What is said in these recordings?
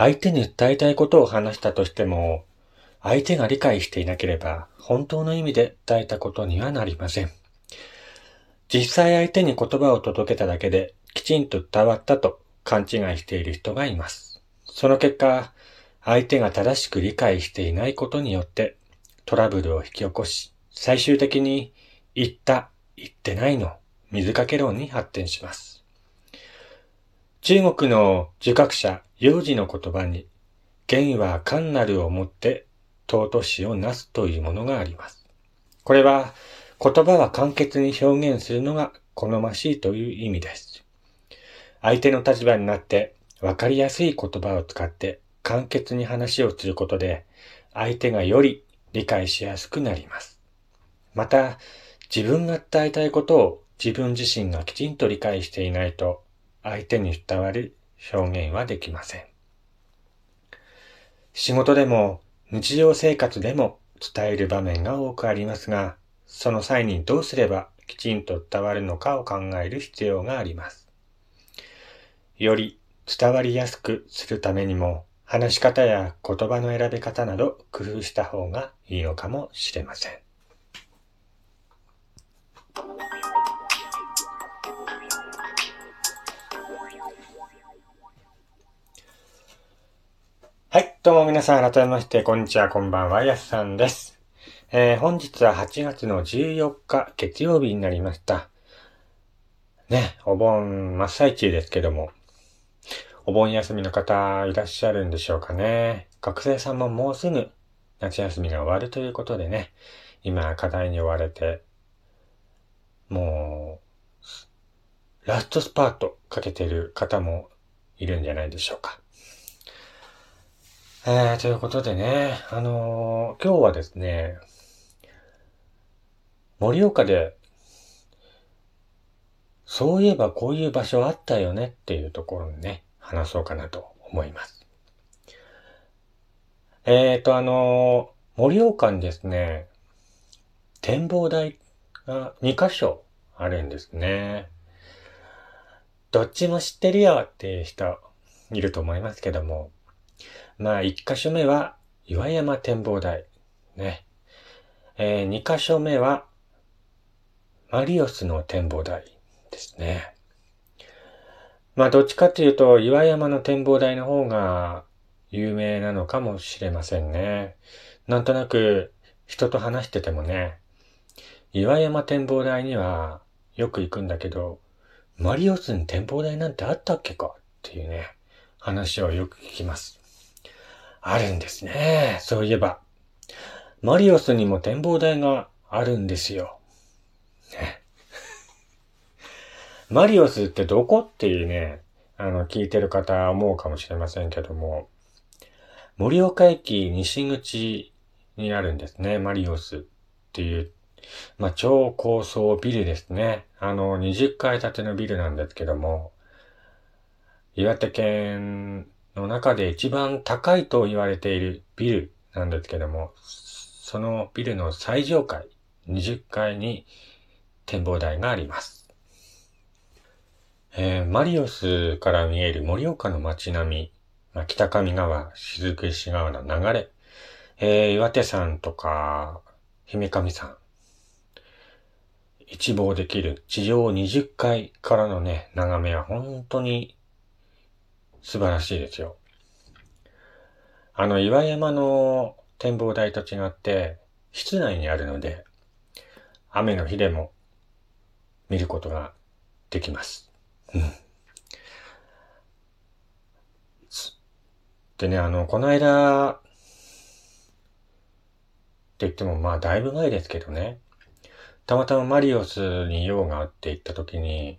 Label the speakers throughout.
Speaker 1: 相手に訴えたいことを話したとしても、相手が理解していなければ、本当の意味で伝えたことにはなりません。実際相手に言葉を届けただけで、きちんと伝わったと勘違いしている人がいます。その結果、相手が正しく理解していないことによってトラブルを引き起こし、最終的に言った、言ってないの水かけ論に発展します。中国の儒学者、幼児の言葉に、言は単なるをもって尊しをなすというものがあります。これは、言葉は簡潔に表現するのが好ましいという意味です。相手の立場になって分かりやすい言葉を使って簡潔に話をすることで、相手がより理解しやすくなります。また、自分が伝えたいことを自分自身がきちんと理解していないと、相手に伝わる表現はできません。仕事でも日常生活でも伝える場面が多くありますが、その際にどうすればきちんと伝わるのかを考える必要があります。より伝わりやすくするためにも、話し方や言葉の選び方など工夫した方がいいのかもしれません。どうも皆さん改めまして、こんにちは、こんばんは、やすさんです。えー、本日は8月の14日、月曜日になりました。ね、お盆真っ最中ですけども、お盆休みの方いらっしゃるんでしょうかね。学生さんももうすぐ夏休みが終わるということでね、今課題に追われて、もう、ラストスパートかけてる方もいるんじゃないでしょうか。えー、ということでね、あのー、今日はですね、盛岡で、そういえばこういう場所あったよねっていうところにね、話そうかなと思います。えーと、あのー、盛岡にですね、展望台が2箇所あるんですね。どっちも知ってるよっていう人いると思いますけども、まあ、1箇所目は岩山展望台。ね。えー、2箇所目はマリオスの展望台ですね。まあ、どっちかっていうと、岩山の展望台の方が有名なのかもしれませんね。なんとなく人と話しててもね、岩山展望台にはよく行くんだけど、マリオスに展望台なんてあったっけかっていうね、話をよく聞きます。あるんですね。そういえば。マリオスにも展望台があるんですよ。ね。マリオスってどこっていうね、あの、聞いてる方は思うかもしれませんけども、盛岡駅西口にあるんですね、マリオスっていう、まあ、超高層ビルですね。あの、20階建てのビルなんですけども、岩手県の中で一番高いと言われているビルなんですけども、そのビルの最上階、20階に展望台があります。えー、マリオスから見える盛岡の街並み、まあ、北上川、雫石川の流れ、えー、岩手山とか、姫上山、一望できる地上20階からのね、眺めは本当に素晴らしいですよ。あの、岩山の展望台と違って、室内にあるので、雨の日でも見ることができます。うん。でね、あの、この間、って言ってもまあだいぶ前ですけどね、たまたまマリオスに用があって行った時に、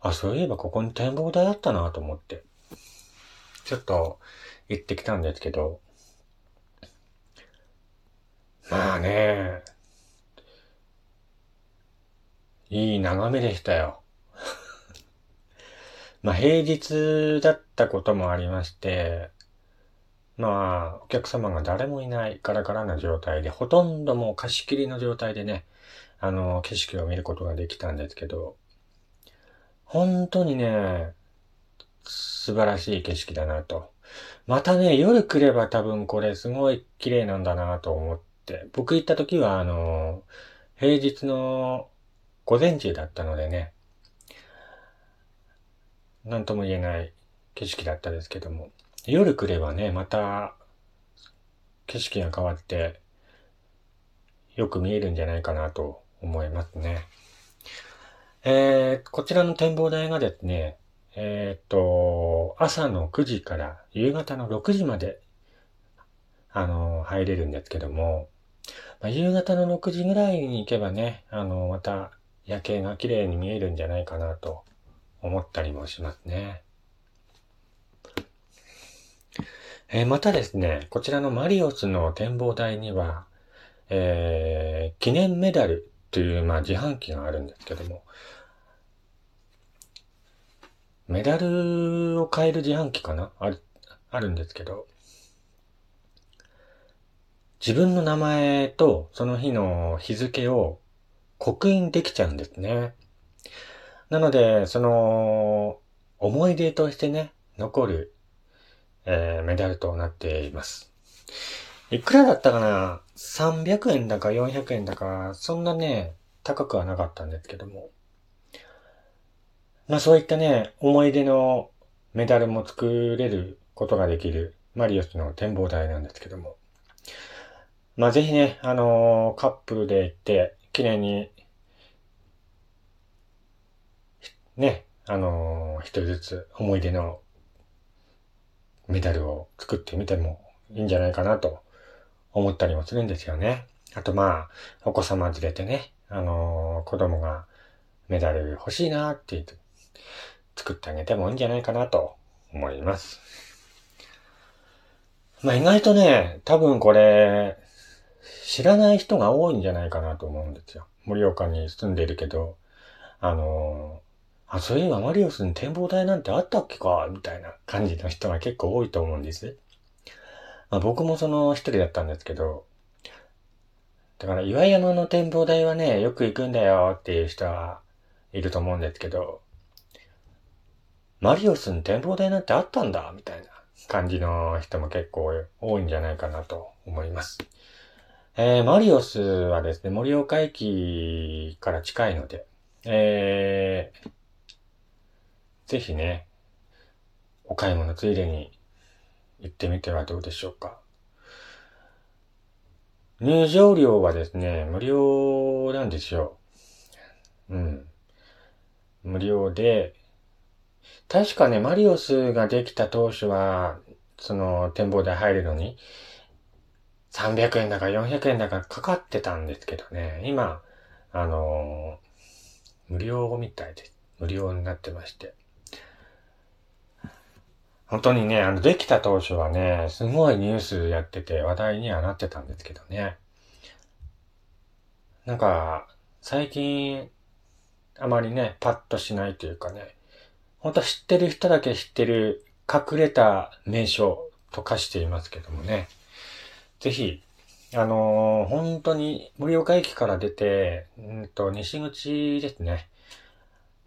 Speaker 1: あ、そういえばここに展望台あったなと思って、ちょっと行ってきたんですけど、まあね、いい眺めでしたよ。まあ平日だったこともありまして、まあお客様が誰もいないガラガラな状態で、ほとんどもう貸し切りの状態でね、あの、景色を見ることができたんですけど、本当にね、素晴らしい景色だなと。またね、夜来れば多分これすごい綺麗なんだなと思って、僕行った時はあの、平日の午前中だったのでね、なんとも言えない景色だったですけども、夜来ればね、また景色が変わって、よく見えるんじゃないかなと思いますね。えー、こちらの展望台がですね、えっ、と、朝の9時から夕方の6時まで、あの、入れるんですけども、まあ、夕方の6時ぐらいに行けばね、あの、また夜景が綺麗に見えるんじゃないかなと思ったりもしますね。えー、またですね、こちらのマリオスの展望台には、えー、記念メダルという、まあ、自販機があるんですけども、メダルを買える自販機かな？ある、あるんですけど、自分の名前とその日の日付を刻印できちゃうんですね。なので、その、思い出としてね、残るえー、メダルとなっています。いくらだったかな ?300 円だか400円だか、そんなね、高くはなかったんですけども。まあそういったね、思い出のメダルも作れることができるマリオスの展望台なんですけども。まあぜひね、あのー、カップルで行って、綺麗に、ね、あのー、一人ずつ思い出のメダルを作ってみてもいいんじゃないかなと思ったりもするんですよね。あとまあ、お子様連れてね、あのー、子供がメダル欲しいなって言って作ってあげてもいいんじゃないかなと思います。まあ意外とね、多分これ、知らない人が多いんじゃないかなと思うんですよ。盛岡に住んでるけど、あのあ、そういえばマリオスに展望台なんてあったっけかみたいな感じの人が結構多いと思うんです。まあ、僕もその一人だったんですけど、だから岩山の展望台はね、よく行くんだよっていう人はいると思うんですけど、マリオスに展望台なんてあったんだみたいな感じの人も結構多いんじゃないかなと思います。えー、マリオスはですね、盛岡駅から近いので、えー、ぜひね、お買い物ついでに行ってみてはどうでしょうか。入場料はですね、無料なんですよ。うん。無料で、確かね、マリオスができた当初は、その展望台入るのに、300円だか400円だかかかってたんですけどね、今、あのー、無料みたいで。無料になってまして。本当にね、あの、できた当初はね、すごいニュースやってて話題にはなってたんですけどね。なんか、最近、あまりね、パッとしないというかね、本当知ってる人だけ知ってる隠れた名所と化していますけどもね。ぜひ、あのー、本当に盛岡駅から出て、うんと、西口ですね。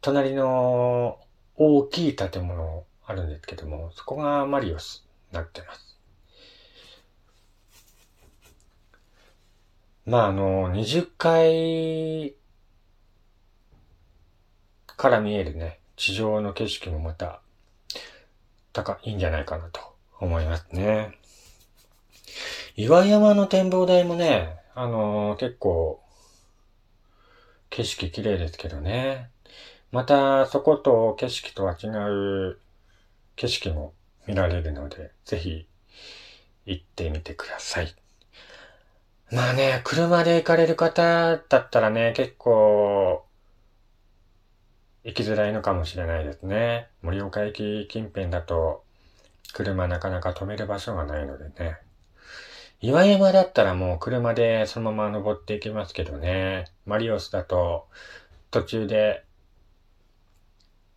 Speaker 1: 隣の大きい建物あるんですけども、そこがマリオスになってます。まあ、あの、20階から見えるね、地上の景色もまた、高いんじゃないかなと思いますね。岩山の展望台もね、あのー、結構、景色綺麗ですけどね。また、そこと景色とは違う景色も見られるので、ぜひ行ってみてください。まあね、車で行かれる方だったらね、結構、行きづらいのかもしれないですね。盛岡駅近辺だと、車なかなか止める場所がないのでね。岩山だったらもう車でそのまま登っていきますけどね。マリオスだと、途中で、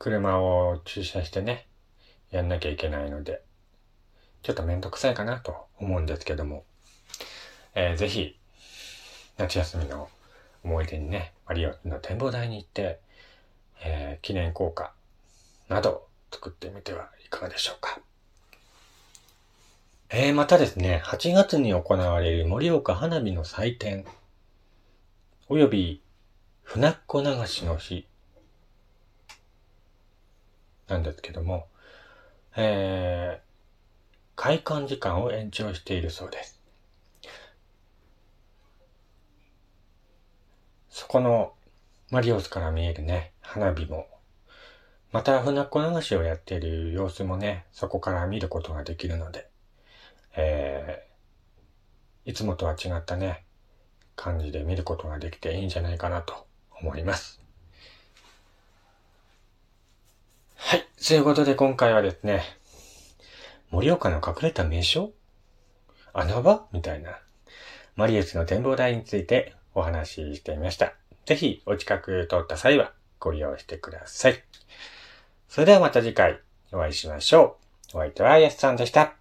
Speaker 1: 車を駐車してね、やんなきゃいけないので、ちょっとめんどくさいかなと思うんですけども、えー、ぜひ、夏休みの思い出にね、マリオの展望台に行って、えー、記念硬貨など作ってみてはいかがでしょうか。えー、またですね、8月に行われる盛岡花火の祭典、および船っ子流しの日、なんですけども、えー、開館時間を延長しているそうです。そこのマリオスから見えるね、花火も、また船っ子流しをやっている様子もね、そこから見ることができるので、えー、いつもとは違ったね、感じで見ることができていいんじゃないかなと思います。はい。ということで今回はですね、盛岡の隠れた名所？穴場？みたいな、マリエスの展望台についてお話ししてみました。ぜひお近く通った際はご利用してください。それではまた次回お会いしましょう。お相手はやすさんでした。